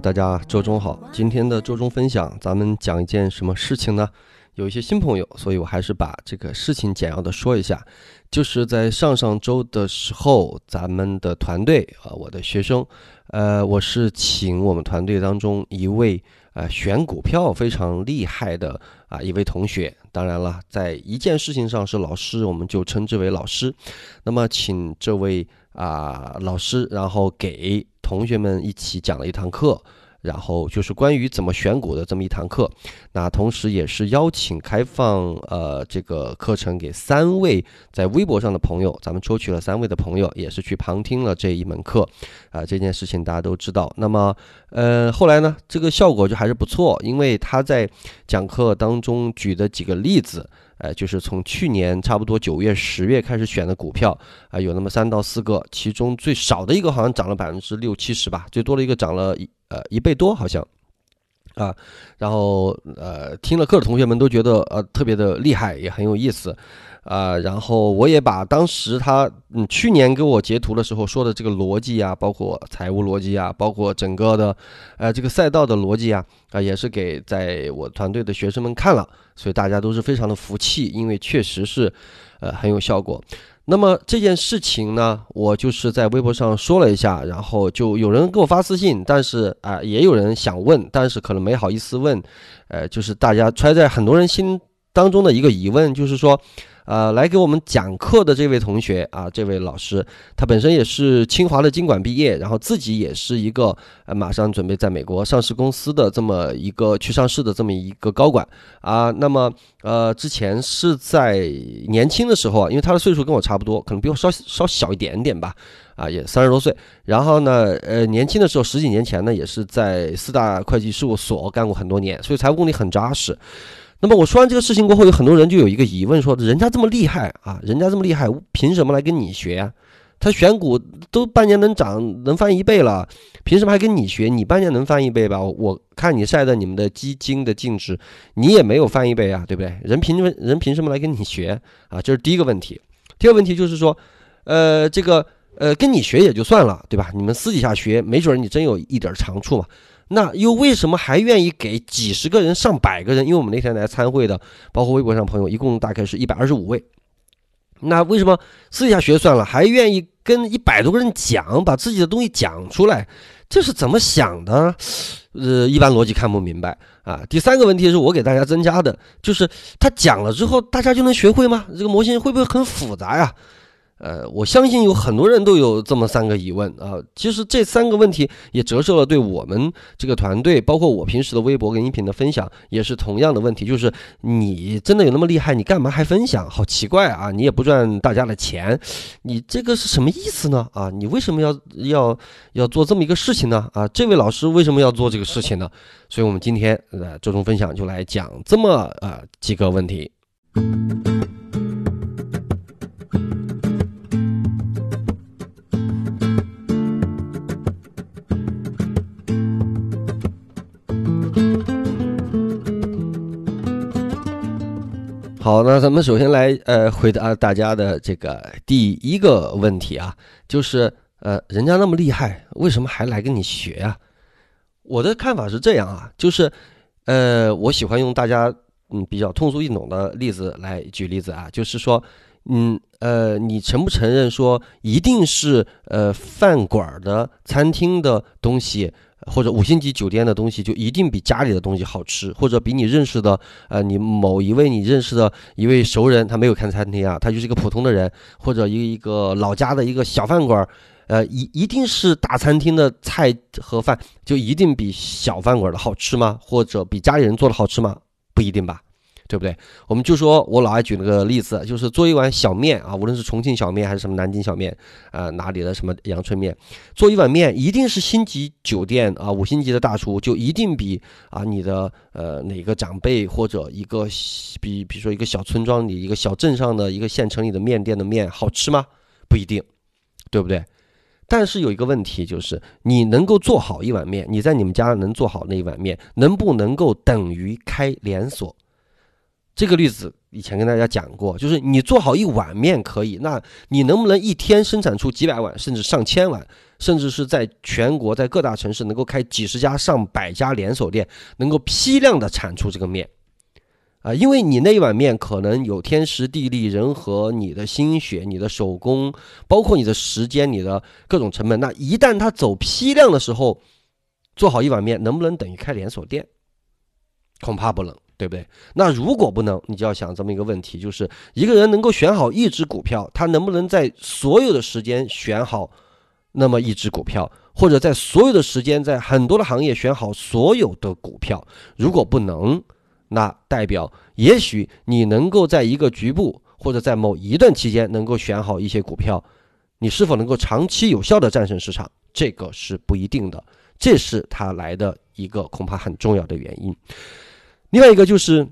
大家周中好。今天的周中分享，咱们讲一件什么事情呢？有一些新朋友，所以我还是把这个事情简要的说一下。就是在上上周的时候，咱们的团队啊，我的学生，呃，我是请我们团队当中一位呃选股票非常厉害的啊一位同学。当然了，在一件事情上是老师，我们就称之为老师。那么，请这位啊老师，然后给同学们一起讲了一堂课，然后就是关于怎么选股的这么一堂课。那同时也是邀请开放呃这个课程给三位在微博上的朋友，咱们抽取了三位的朋友，也是去旁听了这一门课啊、这件事情大家都知道。那么呃后来呢，这个效果就还是不错，因为他在讲课当中举的几个例子。呃，就是从去年差不多九月、十月开始选的股票啊、有那么三到四个，其中最少的一个好像涨了百分之六七十吧，最多的一个涨了一呃一倍多好像，啊，然后呃听了课的同学们都觉得呃特别的厉害，也很有意思，啊，然后我也把当时他嗯去年给我截图的时候说的这个逻辑啊，包括财务逻辑啊，包括整个的呃这个赛道的逻辑啊，啊也是给在我团队的学生们看了。所以大家都是非常的服气，因为确实是，呃，很有效果。那么这件事情呢，我就是在微博上说了一下，然后就有人给我发私信，但是啊、也有人想问，但是可能没好意思问。呃，就是大家揣在很多人心当中的一个疑问，就是说，呃，来给我们讲课的这位同学啊，这位老师，他本身也是清华的经管毕业，然后自己也是一个呃马上准备在美国上市公司的这么一个去上市的这么一个高管啊。那么呃，之前是在年轻的时候啊，因为他的岁数跟我差不多，可能比我稍稍小一点点吧，啊，也三十多岁。然后呢，呃，年轻的时候十几年前呢，也是在四大会计事务所干过很多年，所以财务功底很扎实。那么我说完这个事情过后，有很多人就有一个疑问说，人家这么厉害啊，人家这么厉害，凭什么来跟你学啊？他选股都半年能涨，能翻一倍了，凭什么还跟你学？你半年能翻一倍吧？我看你晒的你们的基金的净值，你也没有翻一倍啊，对不对？人凭什么人凭什么来跟你学啊？这是第一个问题。第二个问题就是说，呃，这个呃跟你学也就算了，对吧？你们私底下学，没准你真有一点长处嘛。那又为什么还愿意给几十个人、上百个人？因为我们那天来参会的，包括微博上朋友，一共大概是一百二十五位。那为什么私底下学算了，还愿意跟一百多个人讲，把自己的东西讲出来？这是怎么想的？呃，一般逻辑看不明白啊。第三个问题是我给大家增加的，就是他讲了之后，大家就能学会吗？这个模型会不会很复杂呀？呃，我相信有很多人都有这么三个疑问啊。其实这三个问题也折射了对我们这个团队，包括我平时的微博跟音频的分享，也是同样的问题，就是你真的有那么厉害，你干嘛还分享？好奇怪啊！你也不赚大家的钱，你这个是什么意思呢？啊，你为什么要要要做这么一个事情呢？啊，这位老师为什么要做这个事情呢？所以我们今天呃周中分享就来讲这么呃几个问题。好，那咱们首先来呃回答大家的这个第一个问题啊，就是呃人家那么厉害，为什么还来跟你学啊？我的看法是这样啊，就是呃我喜欢用大家嗯比较通俗易懂的例子来举例子啊，就是说嗯呃你承不承认说一定是呃饭馆的餐厅的东西？或者五星级酒店的东西就一定比家里的东西好吃，或者比你认识的呃你某一位你认识的一位熟人，他没有开餐厅啊，他就是一个普通的人，或者一一个老家的一个小饭馆，呃一一定是大餐厅的菜和饭就一定比小饭馆的好吃吗？或者比家里人做的好吃吗？不一定吧。对不对？我们就说我老爱举那个例子，就是做一碗小面啊，无论是重庆小面还是什么南京小面，啊哪里的什么阳春面，做一碗面一定是星级酒店啊五星级的大厨就一定比啊你的呃哪个长辈或者一个比比如说一个小村庄里一个小镇上的一个县城里的面店的面好吃吗？不一定，对不对？但是有一个问题就是，你能够做好一碗面，你在你们家能做好那一碗面，能不能够等于开连锁？这个例子以前跟大家讲过，就是你做好一碗面可以，那你能不能一天生产出几百碗，甚至上千碗，甚至是在全国在各大城市能够开几十家、上百家连锁店，能够批量的产出这个面？啊，因为你那一碗面可能有天时地利人和，你的心血、你的手工，包括你的时间、你的各种成本。那一旦它走批量的时候，做好一碗面能不能等于开连锁店？恐怕不能，对不对？那如果不能，你就要想这么一个问题：就是一个人能够选好一只股票，他能不能在所有的时间选好那么一只股票，或者在所有的时间在很多的行业选好所有的股票？如果不能，那代表，也许你能够在一个局部或者在某一段期间能够选好一些股票，你是否能够长期有效的战胜市场，这个是不一定的，这是它来的一个恐怕很重要的原因。另外一个就是，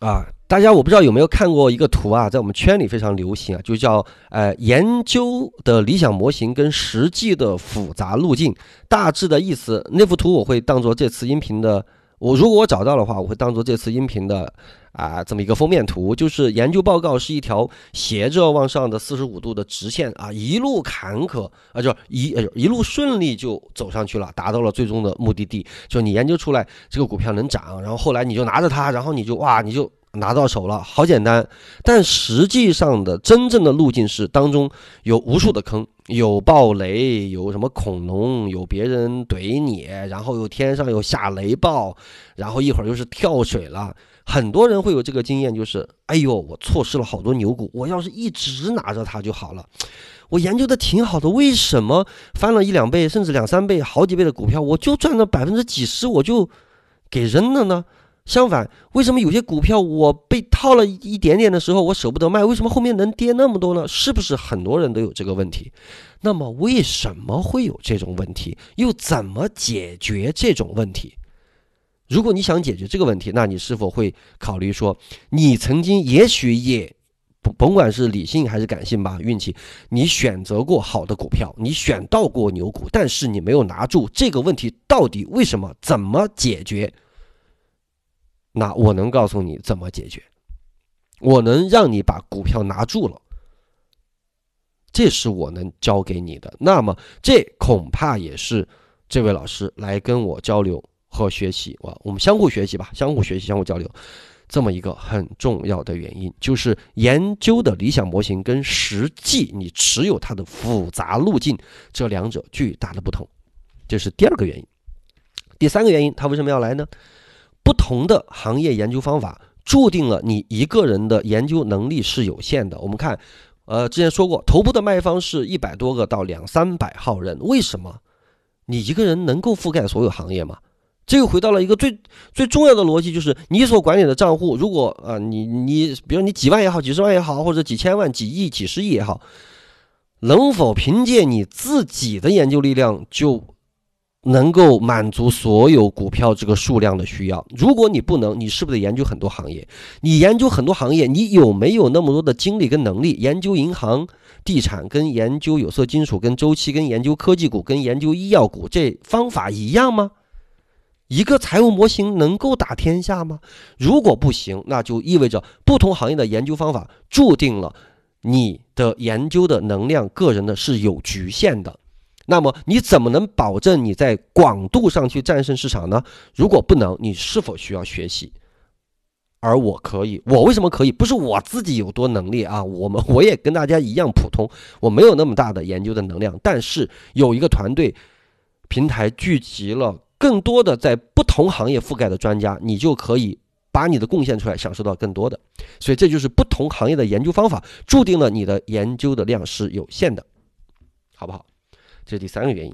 啊，大家我不知道有没有看过一个图啊，在我们圈里非常流行啊，就叫呃研究的理想模型跟实际的复杂路径，大致的意思，那幅图我会当做这次音频的。我如果我找到的话，我会当做这次音频的啊这么一个封面图，就是研究报告是一条斜着往上的四十五度的直线啊，一路坎坷啊，就一一路顺利就走上去了，达到了最终的目的地。就你研究出来这个股票能涨，然后后来你就拿着它，然后你就哇你就。拿到手了，好简单，但实际上的真正的路径是当中有无数的坑，有暴雷，有什么恐龙，有别人怼你，然后有天上有下雷暴，然后一会儿又是跳水了。很多人会有这个经验，就是哎呦，我错失了好多牛股，我要是一直拿着它就好了。我研究的挺好的，为什么翻了一两倍，甚至两三倍、好几倍的股票，我就赚了百分之几十，我就给扔了呢？相反，为什么有些股票我被套了一点点的时候，我舍不得卖？为什么后面能跌那么多呢？是不是很多人都有这个问题？那么为什么会有这种问题？又怎么解决这种问题？如果你想解决这个问题，那你是否会考虑说，你曾经也许也不甭管是理性还是感性吧，运气，你选择过好的股票，你选到过牛股，但是你没有拿住。这个问题到底为什么？怎么解决？那我能告诉你怎么解决，我能让你把股票拿住了，这是我能教给你的。那么这恐怕也是这位老师来跟我交流和学习，我我们相互学习吧，相互学习，相互交流，这么一个很重要的原因，就是研究的理想模型跟实际你持有它的复杂路径这两者巨大的不同，这是第二个原因。第三个原因，他为什么要来呢？不同的行业研究方法，注定了你一个人的研究能力是有限的。我们看，呃，之前说过，头部的卖方是一百多个到两三百号人，为什么？你一个人能够覆盖所有行业吗？这又回到了一个最最重要的逻辑，就是你所管理的账户，如果啊，你你，比如你几万也好，几十万也好，或者几千万、几亿、几十亿也好，能否凭借你自己的研究力量就？能够满足所有股票这个数量的需要。如果你不能，你是不是得研究很多行业？你研究很多行业，你有没有那么多的精力跟能力？研究银行、地产，跟研究有色金属，跟周期，跟研究科技股，跟研究医药股，这方法一样吗？一个财务模型能够打天下吗？如果不行，那就意味着不同行业的研究方法注定了你的研究的能量，个人的是有局限的。那么你怎么能保证你在广度上去战胜市场呢？如果不能，你是否需要学习？而我可以，我为什么可以？不是我自己有多能力啊，我们 我也跟大家一样普通，我没有那么大的研究的能量，但是有一个团队平台聚集了更多的在不同行业覆盖的专家，你就可以把你的贡献出来，享受到更多的。所以这就是不同行业的研究方法，注定了你的研究的量是有限的，好不好？这是第三个原因，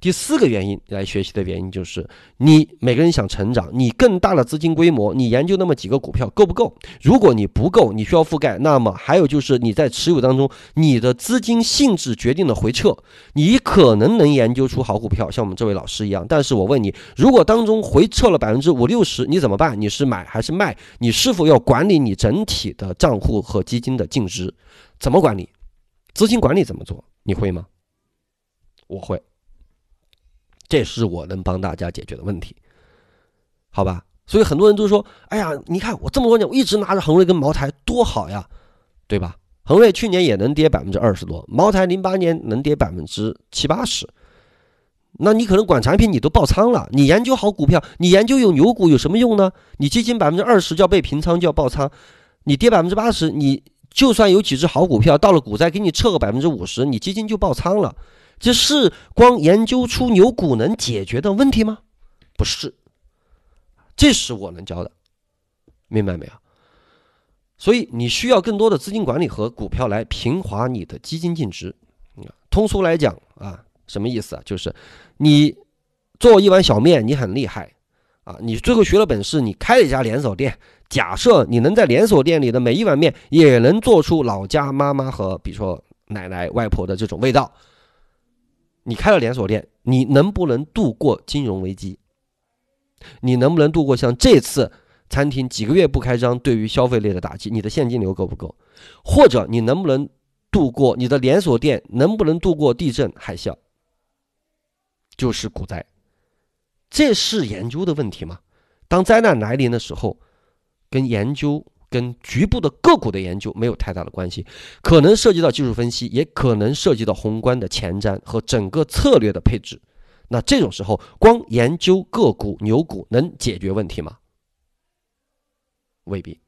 第四个原因来学习的原因就是，你每个人想成长，你更大的资金规模，你研究那么几个股票够不够？如果你不够，你需要覆盖，那么还有就是你在持有当中，你的资金性质决定了回撤，你可能能研究出好股票，像我们这位老师一样。但是我问你，如果当中回撤了百分之五六十，你怎么办？你是买还是卖？你是否要管理你整体的账户和基金的净值？怎么管理？资金管理怎么做？你会吗？我会，这是我能帮大家解决的问题，好吧？所以很多人都说：“哎呀，你看我这么多年，我一直拿着恒瑞跟茅台，多好呀，对吧？”恒瑞去年也能跌百分之二十多，茅台零八年能跌百分之七八十。那你可能管产品你都爆仓了，你研究好股票，你研究有牛股有什么用呢？你基金百分之二十就要被平仓就要爆仓，你跌百分之八十，你就算有几只好股票，到了股灾给你撤个百分之五十，你基金就爆仓了。这是光研究出牛股能解决的问题吗？不是，这是我能教的，明白没有？所以你需要更多的资金管理和股票来平滑你的基金净值。通俗来讲啊，什么意思啊？就是你做一碗小面，你很厉害啊，你最后学了本事，你开了一家连锁店。假设你能在连锁店里的每一碗面也能做出老家妈妈和比如说奶奶、外婆的这种味道。你开了连锁店，你能不能度过金融危机？你能不能度过像这次餐厅几个月不开张对于消费类的打击？你的现金流够不够？或者你能不能度过你的连锁店能不能度过地震、海啸？就是股灾，这是研究的问题吗？当灾难来临的时候，跟研究。跟局部的个股的研究没有太大的关系，可能涉及到技术分析，也可能涉及到宏观的前瞻和整个策略的配置。那这种时候，光研究个股、牛股能解决问题吗？未必。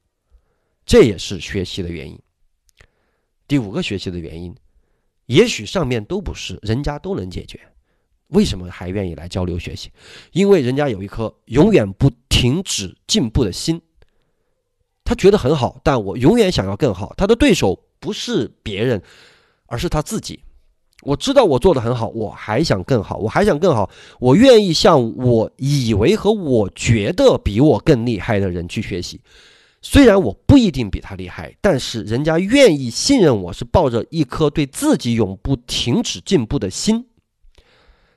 这也是学习的原因。第五个学习的原因，也许上面都不是，人家都能解决，为什么还愿意来交流学习？因为人家有一颗永远不停止进步的心。他觉得很好，但我永远想要更好。他的对手不是别人，而是他自己。我知道我做的很好，我还想更好，我还想更好。我愿意向我以为和我觉得比我更厉害的人去学习。虽然我不一定比他厉害，但是人家愿意信任我是抱着一颗对自己永不停止进步的心。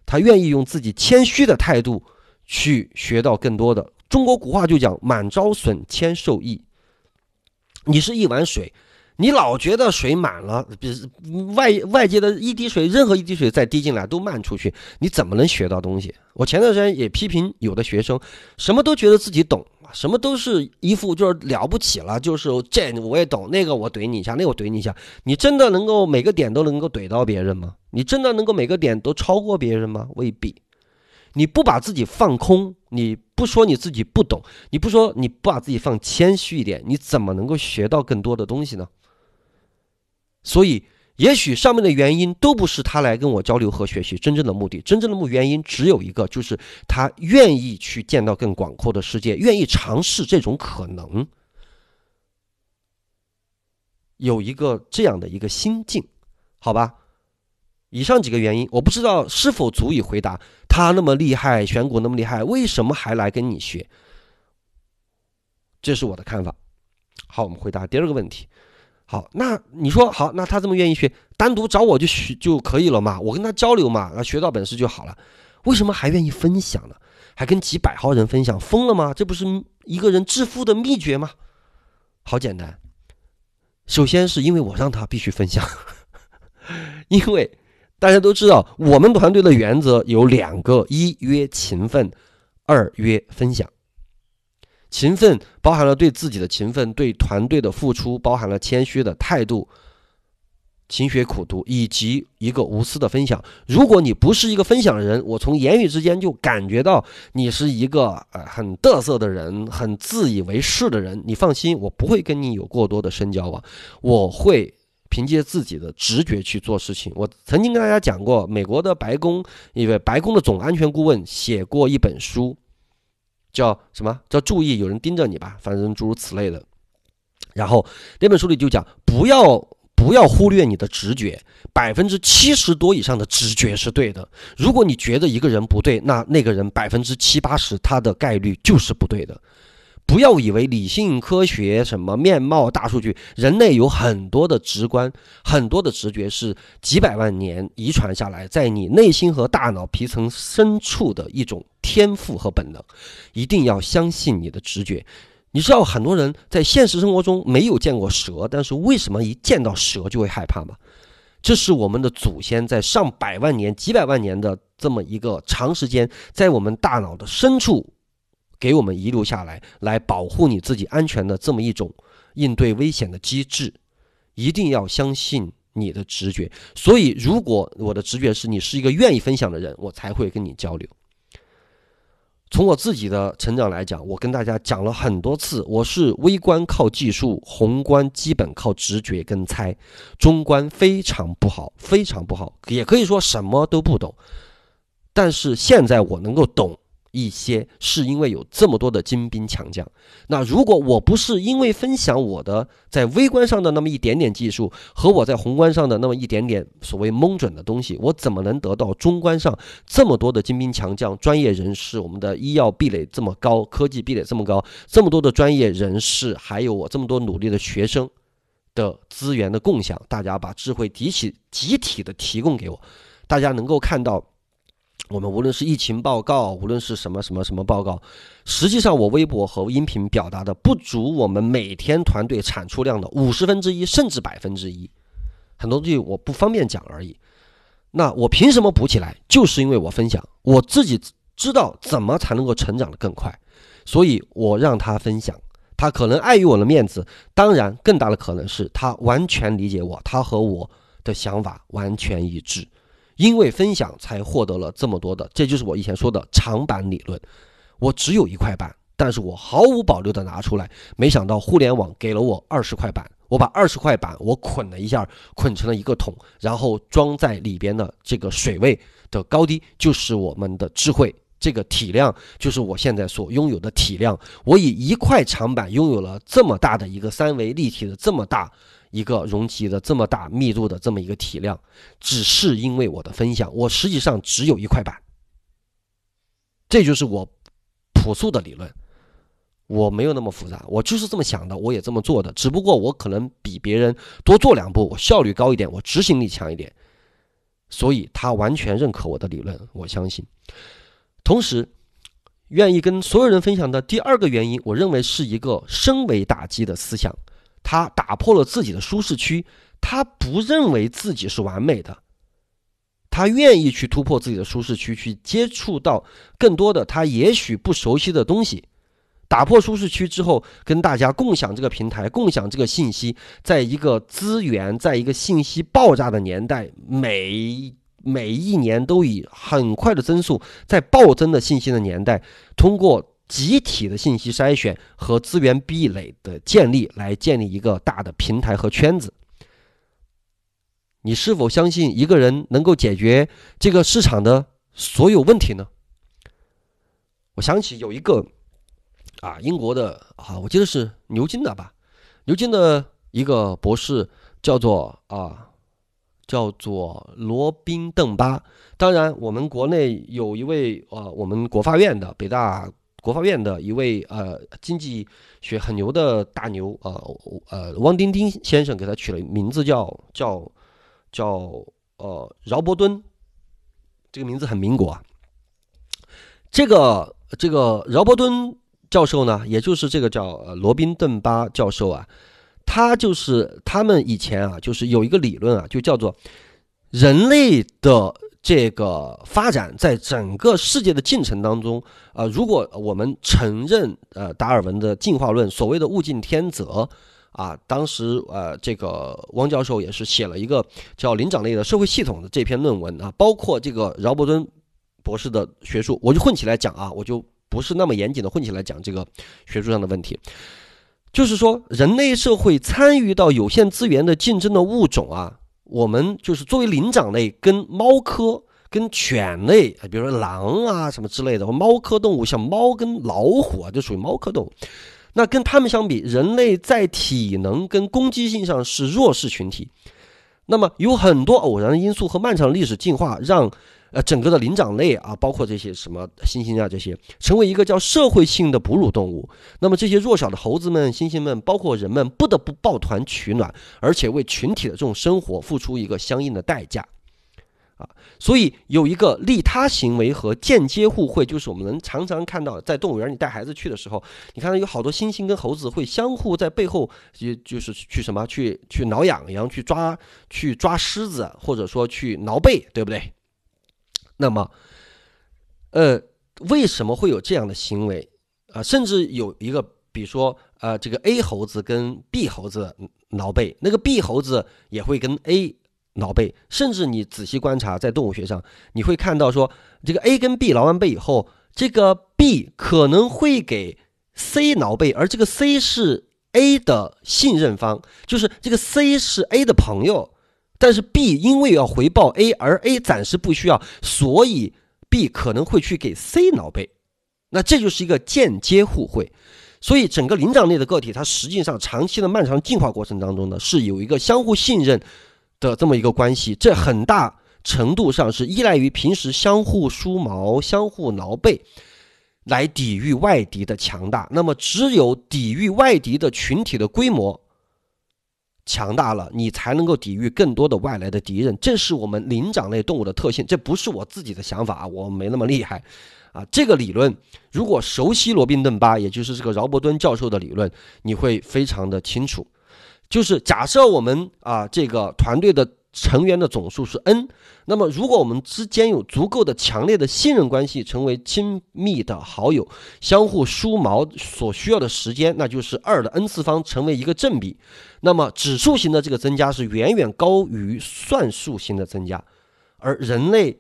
他愿意用自己谦虚的态度去学到更多的。中国古话就讲“满招损，谦受益”。你是一碗水，你老觉得水满了，比外外界的一滴水，任何一滴水再滴进来都漫出去，你怎么能学到东西？我前段时间也批评有的学生，什么都觉得自己懂，什么都是一副就是了不起了，就是这我也懂，那个我怼你一下，那个我怼你一下，你真的能够每个点都能够怼到别人吗？你真的能够每个点都超过别人吗？未必。你不把自己放空，你不说你自己不懂，你不说你不把自己放谦虚一点，你怎么能够学到更多的东西呢？所以，也许上面的原因都不是他来跟我交流和学习真正的目的，真正的目原因只有一个，就是他愿意去见到更广阔的世界，愿意尝试这种可能，有一个这样的一个心境，好吧？以上几个原因，我不知道是否足以回答他那么厉害，选股那么厉害，为什么还来跟你学？这是我的看法。好，我们回答第二个问题。好，那你说好，那他这么愿意学，单独找我就学就可以了嘛？我跟他交流嘛，啊，学到本事就好了。为什么还愿意分享呢？还跟几百号人分享，疯了吗？这不是一个人致富的秘诀吗？好简单，首先是因为我让他必须分享，因为。大家都知道，我们团队的原则有两个：一约勤奋，二约分享。勤奋包含了对自己的勤奋，对团队的付出，包含了谦虚的态度、勤学苦读，以及一个无私的分享。如果你不是一个分享的人，我从言语之间就感觉到你是一个呃很嘚瑟的人，很自以为是的人。你放心，我不会跟你有过多的深交啊，我会。凭借自己的直觉去做事情。我曾经跟大家讲过，美国的白宫一位白宫的总安全顾问写过一本书，叫什么叫“注意有人盯着你吧”，反正诸如此类的。然后那本书里就讲，不要不要忽略你的直觉，百分之七十多以上的直觉是对的。如果你觉得一个人不对，那那个人百分之七八十他的概率就是不对的。不要以为理性科学什么面貌大数据，人类有很多的直观，很多的直觉是几百万年遗传下来，在你内心和大脑皮层深处的一种天赋和本能。一定要相信你的直觉。你知道很多人在现实生活中没有见过蛇，但是为什么一见到蛇就会害怕吗？这是我们的祖先在上百万年、几百万年的这么一个长时间，在我们大脑的深处。给我们遗留下来，来保护你自己安全的这么一种应对危险的机制，一定要相信你的直觉。所以，如果我的直觉是你是一个愿意分享的人，我才会跟你交流。从我自己的成长来讲，我跟大家讲了很多次，我是微观靠技术，宏观基本靠直觉跟猜，中观非常不好，非常不好，也可以说什么都不懂。但是现在我能够懂。一些是因为有这么多的精兵强将。那如果我不是因为分享我的在微观上的那么一点点技术和我在宏观上的那么一点点所谓蒙准的东西，我怎么能得到中观上这么多的精兵强将、专业人士？我们的医药壁垒这么高，科技壁垒这么高，这么多的专业人士，还有我这么多努力的学生的资源的共享，大家把智慧集体集体的提供给我，大家能够看到。我们无论是疫情报告，无论是什么什么什么报告，实际上我微博和音频表达的不足我们每天团队产出量的五十分之一，甚至百分之一。很多东西我不方便讲而已。那我凭什么补起来？就是因为我分享，我自己知道怎么才能够成长的更快，所以我让他分享。他可能碍于我的面子，当然更大的可能是他完全理解我，他和我的想法完全一致。因为分享才获得了这么多的，这就是我以前说的长板理论。我只有一块板，但是我毫无保留的拿出来。没想到互联网给了我二十块板，我把二十块板我捆了一下，捆成了一个桶，然后装在里边的这个水位的高低就是我们的智慧，这个体量就是我现在所拥有的体量。我以一块长板拥有了这么大的一个三维立体的这么大。一个容积的这么大密度的这么一个体量，只是因为我的分享，我实际上只有一块板。这就是我朴素的理论，我没有那么复杂，我就是这么想的，我也这么做的，只不过我可能比别人多做两步，我效率高一点，我执行力强一点，所以他完全认可我的理论，我相信。同时，愿意跟所有人分享的第二个原因，我认为是一个升维打击的思想。他打破了自己的舒适区，他不认为自己是完美的，他愿意去突破自己的舒适区，去接触到更多的他也许不熟悉的东西。打破舒适区之后，跟大家共享这个平台，共享这个信息，在一个资源，在一个信息爆炸的年代，每每一年都以很快的增速在暴增的信息的年代，通过。集体的信息筛选和资源壁垒的建立，来建立一个大的平台和圈子。你是否相信一个人能够解决这个市场的所有问题呢？我想起有一个啊，英国的啊，我记得是牛津的吧，牛津的一个博士叫做啊，叫做罗宾邓巴。当然，我们国内有一位啊，我们国发院的北大。国发院的一位呃经济学很牛的大牛啊呃汪丁丁先生给他取了名字叫叫叫呃饶伯敦，这个名字很民国啊。这个这个饶伯敦教授呢，也就是这个叫罗宾邓巴教授啊，他就是他们以前啊，就是有一个理论啊，就叫做人类的。这个发展在整个世界的进程当中，呃，如果我们承认呃达尔文的进化论，所谓的物竞天择，啊，当时呃这个汪教授也是写了一个叫《灵长类的社会系统》的这篇论文啊，包括这个饶伯敦博士的学术，我就混起来讲啊，我就不是那么严谨的混起来讲这个学术上的问题，就是说人类社会参与到有限资源的竞争的物种啊。我们就是作为灵长类，跟猫科、跟犬类，比如说狼啊什么之类的，猫科动物，像猫跟老虎啊，就属于猫科动物。那跟它们相比，人类在体能跟攻击性上是弱势群体。那么有很多偶然的因素和漫长的历史进化，让呃整个的灵长类啊，包括这些什么猩猩啊这些，成为一个叫社会性的哺乳动物。那么这些弱小的猴子们、猩猩们，包括人们，不得不抱团取暖，而且为群体的这种生活付出一个相应的代价。啊，所以有一个利他行为和间接互惠，就是我们能常常看到，在动物园你带孩子去的时候，你看到有好多猩猩跟猴子会相互在背后，也就是去什么去去挠痒痒，去抓去抓狮子，或者说去挠背，对不对？那么，呃，为什么会有这样的行为啊？甚至有一个，比如说，呃，这个 A 猴子跟 B 猴子挠背，那个 B 猴子也会跟 A。挠背，甚至你仔细观察，在动物学上，你会看到说，这个 A 跟 B 挠完背以后，这个 B 可能会给 C 挠背，而这个 C 是 A 的信任方，就是这个 C 是 A 的朋友，但是 B 因为要回报 A，而 A 暂时不需要，所以 B 可能会去给 C 挠背，那这就是一个间接互惠。所以整个灵长类的个体，它实际上长期的漫长进化过程当中呢，是有一个相互信任。的这么一个关系，这很大程度上是依赖于平时相互梳毛、相互挠背，来抵御外敌的强大。那么，只有抵御外敌的群体的规模强大了，你才能够抵御更多的外来的敌人。这是我们灵长类动物的特性，这不是我自己的想法，我没那么厉害啊。这个理论，如果熟悉罗宾顿巴，也就是这个饶伯敦教授的理论，你会非常的清楚。就是假设我们啊，这个团队的成员的总数是 n，那么如果我们之间有足够的强烈的信任关系，成为亲密的好友，相互梳毛所需要的时间，那就是二的 n 次方成为一个正比，那么指数型的这个增加是远远高于算术型的增加，而人类。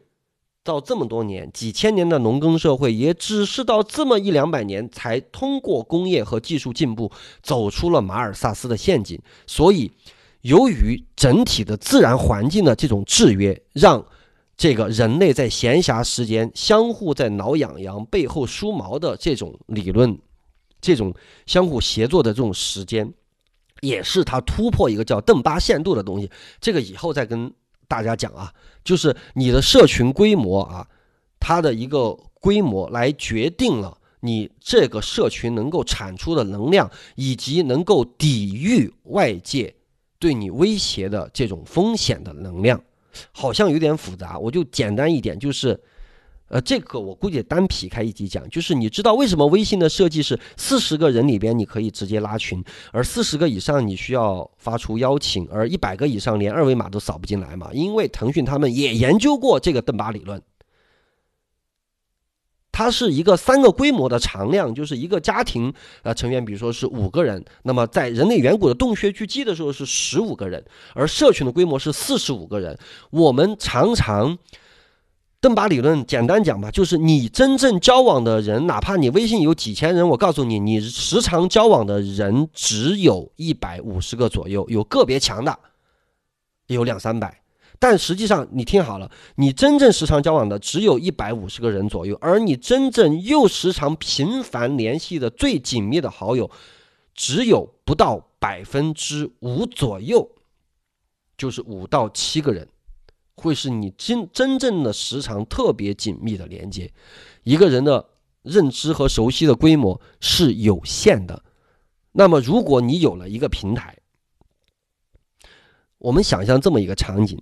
到这么多年，几千年的农耕社会，也只是到这么一两百年，才通过工业和技术进步，走出了马尔萨斯的陷阱。所以，由于整体的自然环境的这种制约，让这个人类在闲暇时间相互在挠痒痒、背后梳毛的这种理论，这种相互协作的这种时间，也是他突破一个叫邓巴限度的东西。这个以后再跟。大家讲啊，就是你的社群规模啊，它的一个规模来决定了你这个社群能够产出的能量，以及能够抵御外界对你威胁的这种风险的能量，好像有点复杂，我就简单一点，就是。呃，这个我估计单劈开一集讲，就是你知道为什么微信的设计是四十个人里边你可以直接拉群，而四十个以上你需要发出邀请，而一百个以上连二维码都扫不进来嘛？因为腾讯他们也研究过这个邓巴理论，它是一个三个规模的常量，就是一个家庭呃成员，比如说是五个人，那么在人类远古的洞穴聚集的时候是十五个人，而社群的规模是四十五个人，我们常常。邓巴理论简单讲吧，就是你真正交往的人，哪怕你微信有几千人，我告诉你，你时常交往的人只有一百五十个左右，有个别强的，有两三百，但实际上你听好了，你真正时常交往的只有一百五十个人左右，而你真正又时常频繁联系的最紧密的好友，只有不到百分之五左右，就是五到七个人。会是你真真正的时长特别紧密的连接，一个人的认知和熟悉的规模是有限的。那么，如果你有了一个平台，我们想象这么一个场景：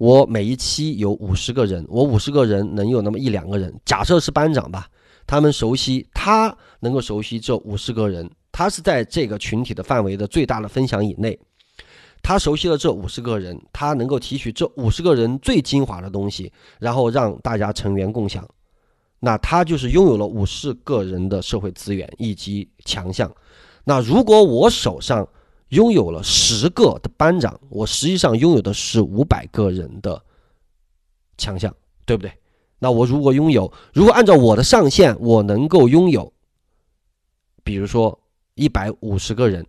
我每一期有五十个人，我五十个人能有那么一两个人，假设是班长吧，他们熟悉，他能够熟悉这五十个人，他是在这个群体的范围的最大的分享以内。他熟悉了这五十个人，他能够提取这五十个人最精华的东西，然后让大家成员共享。那他就是拥有了五十个人的社会资源以及强项。那如果我手上拥有了十个的班长，我实际上拥有的是五百个人的强项，对不对？那我如果拥有，如果按照我的上限，我能够拥有，比如说一百五十个人。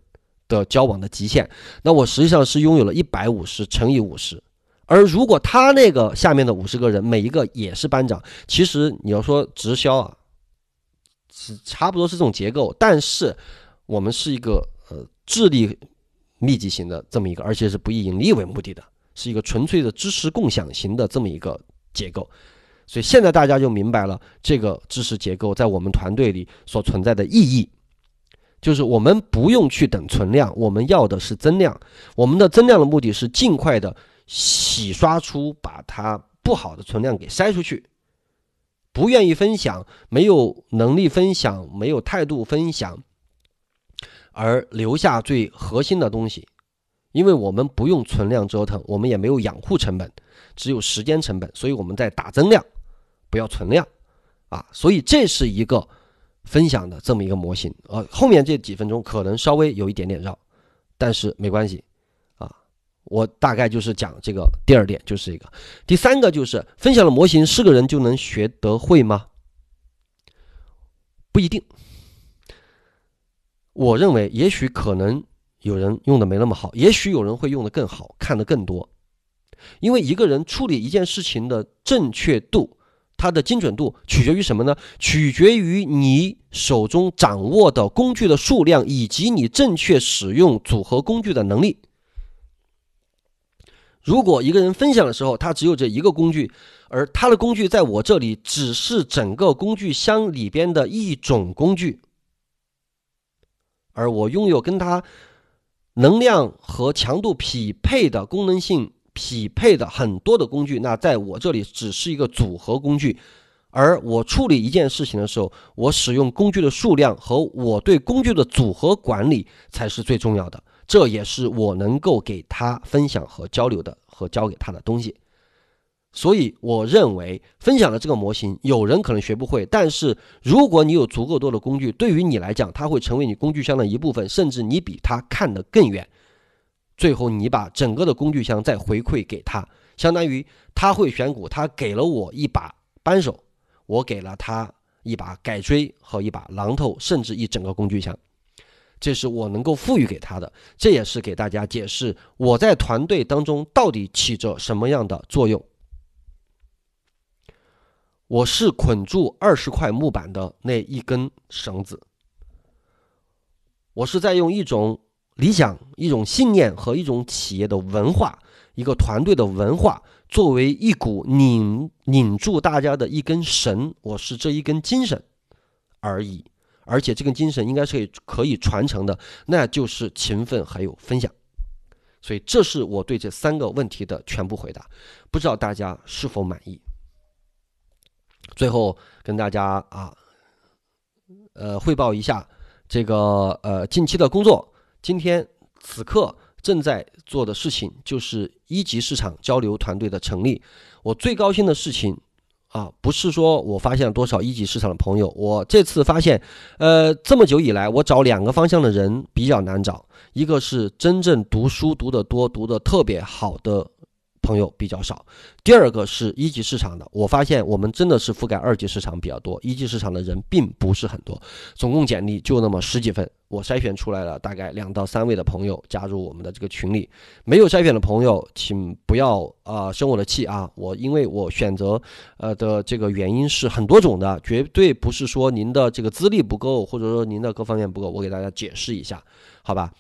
的交往的极限，那我实际上是拥有了一百五十乘以五十，而如果他那个下面的五十个人每一个也是班长，其实你要说直销啊，是差不多是这种结构，但是我们是一个呃智力密集型的这么一个，而且是不以盈利为目的的，是一个纯粹的知识共享型的这么一个结构。所以现在大家就明白了这个知识结构在我们团队里所存在的意义，就是我们不用去等存量，我们要的是增量。我们的增量的目的是尽快的洗刷出把它不好的存量给筛出去。不愿意分享，没有能力分享，没有态度分享，而留下最核心的东西，因为我们不用存量折腾，我们也没有养护成本，只有时间成本，所以我们在打增量，不要存量，啊，所以这是一个分享的这么一个模型，呃，后面这几分钟可能稍微有一点点绕，但是没关系。啊我大概就是讲这个第二点，就是一个第三个，就是分享的模型是个人就能学得会吗？不一定。我认为，也许可能有人用的没那么好，也许有人会用的更好，看得更多。因为一个人处理一件事情的正确度，它的精准度取决于什么呢？取决于你手中掌握的工具的数量，以及你正确使用组合工具的能力。如果一个人分享的时候，他只有这一个工具，而他的工具在我这里只是整个工具箱里边的一种工具，而我拥有跟他能量和强度匹配的功能性匹配的很多的工具，那在我这里只是一个组合工具，而我处理一件事情的时候，我使用工具的数量和我对工具的组合管理才是最重要的。这也是我能够给他分享和交流的和教给他的东西，所以我认为分享的这个模型，有人可能学不会，但是如果你有足够多的工具，对于你来讲，它会成为你工具箱的一部分，甚至你比他看得更远。最后，你把整个的工具箱再回馈给他，相当于他会选股，他给了我一把扳手，我给了他一把改锥和一把榔头，甚至一整个工具箱。这是我能够赋予给他的，这也是给大家解释我在团队当中到底起着什么样的作用。我是捆住二十块木板的那一根绳子，我是在用一种理想、一种信念和一种企业的文化、一个团队的文化作为一股拧拧住大家的一根绳，我是这一根精神而已。而且这个精神应该是可以可以传承的，那就是勤奋还有分享。所以这是我对这三个问题的全部回答，不知道大家是否满意？最后跟大家啊，呃，汇报一下这个呃近期的工作。今天此刻正在做的事情就是一级市场交流团队的成立。我最高兴的事情。啊，不是说我发现了多少一级市场的朋友，我这次发现，呃，这么久以来，我找两个方向的人比较难找，一个是真正读书读得多、读得特别好的。朋友比较少，第二个是一级市场的，我发现我们真的是覆盖二级市场比较多，一级市场的人并不是很多，总共简历就那么十几份，我筛选出来了大概两到三位的朋友加入我们的这个群里，没有筛选的朋友，请不要啊生我的气啊，我因为我选择呃的这个原因是很多种的，绝对不是说您的这个资历不够，或者说您的各方面不够，我给大家解释一下，好吧？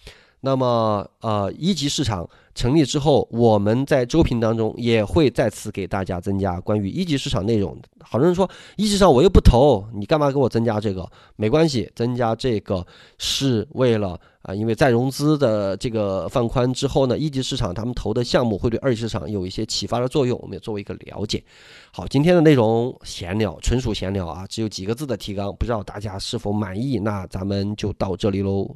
那么，呃，一级市场成立之后，我们在周评当中也会再次给大家增加关于一级市场内容。好多人说一级市场我又不投，你干嘛给我增加这个？没关系，增加这个是为了啊，因为再融资的这个放宽之后呢，一级市场他们投的项目会对二级市场有一些启发的作用，我们也作为一个了解。好，今天的内容闲聊，纯属闲聊啊，只有几个字的提纲，不知道大家是否满意？那咱们就到这里喽。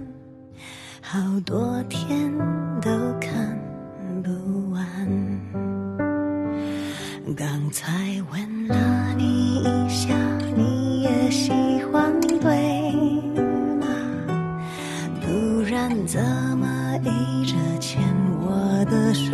好多天都看不完。刚才吻了你一下你也喜欢对吗？不然怎么一直牵我的手？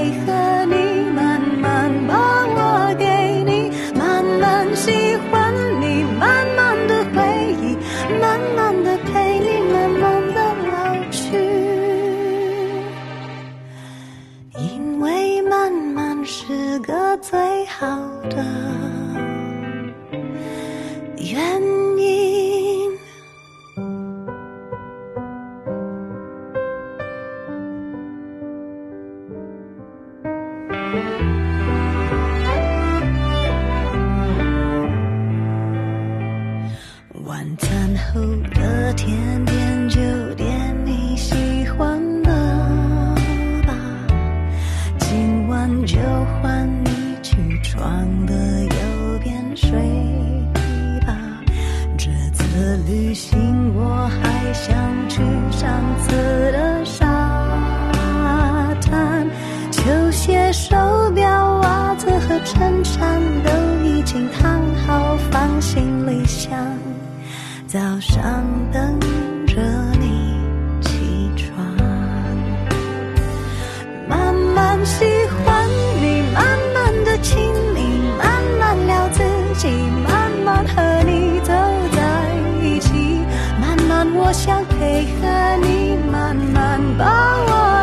Down. 想配合你，慢慢把我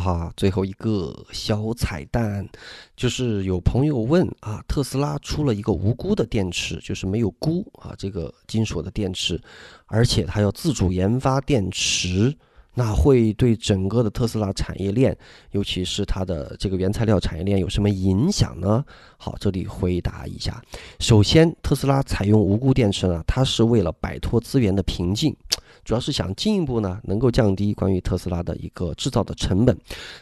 哈，最后一个小彩蛋，就是有朋友问啊，特斯拉出了一个无钴的电池，就是没有钴啊这个金属的电池，而且它要自主研发电池，那会对整个的特斯拉产业链，尤其是它的这个原材料产业链有什么影响呢？好，这里回答一下。首先，特斯拉采用无钴电池呢，它是为了摆脱资源的瓶颈。主要是想进一步呢，能够降低关于特斯拉的一个制造的成本。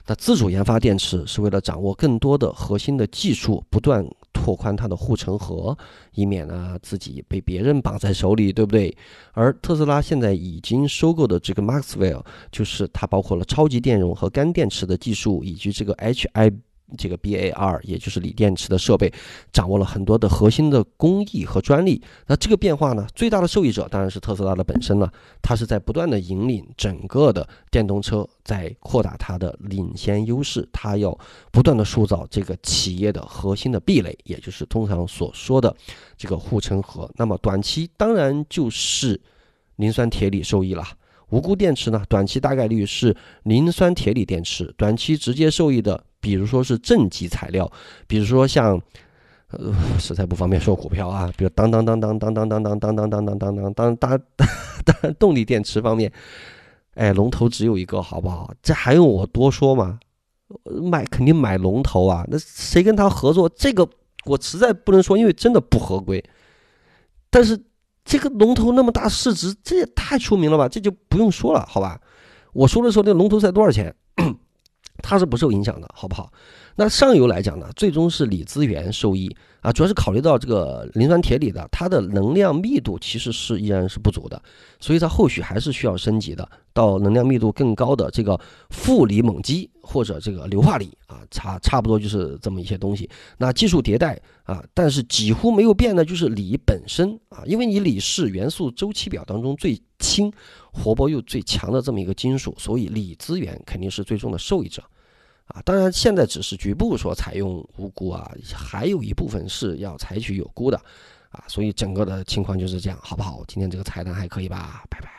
那自主研发电池是为了掌握更多的核心的技术，不断拓宽它的护城河，以免呢自己被别人绑在手里，对不对？而特斯拉现在已经收购的这个 Maxwell，就是它包括了超级电容和干电池的技术，以及这个 HI。这个 BAR 也就是锂电池的设备，掌握了很多的核心的工艺和专利。那这个变化呢，最大的受益者当然是特斯拉的本身了。它是在不断的引领整个的电动车，在扩大它的领先优势。它要不断的塑造这个企业的核心的壁垒，也就是通常所说的这个护城河。那么短期当然就是磷酸铁锂受益了。无钴电池呢，短期大概率是磷酸铁锂电池，短期直接受益的。比如说是正极材料，比如说像，呃，实在不方便说股票啊，比如当当当当当当当当当当当当当当当当，当动力电池方面，哎，龙头只有一个，好不好？这还用我多说吗？买肯定买龙头啊，那谁跟他合作？这个我实在不能说，因为真的不合规。但是这个龙头那么大市值，这也太出名了吧？这就不用说了，好吧？我说的时候，那龙头才多少钱？它是不受影响的，好不好？那上游来讲呢，最终是锂资源受益啊，主要是考虑到这个磷酸铁锂的，它的能量密度其实是依然是不足的，所以它后续还是需要升级的，到能量密度更高的这个负锂锰基或者这个硫化锂啊，差差不多就是这么一些东西。那技术迭代啊，但是几乎没有变的就是锂本身啊，因为你锂是元素周期表当中最轻、活泼又最强的这么一个金属，所以锂资源肯定是最终的受益者。啊，当然现在只是局部说采用无钴啊，还有一部分是要采取有钴的，啊，所以整个的情况就是这样，好不好？今天这个彩蛋还可以吧？拜拜。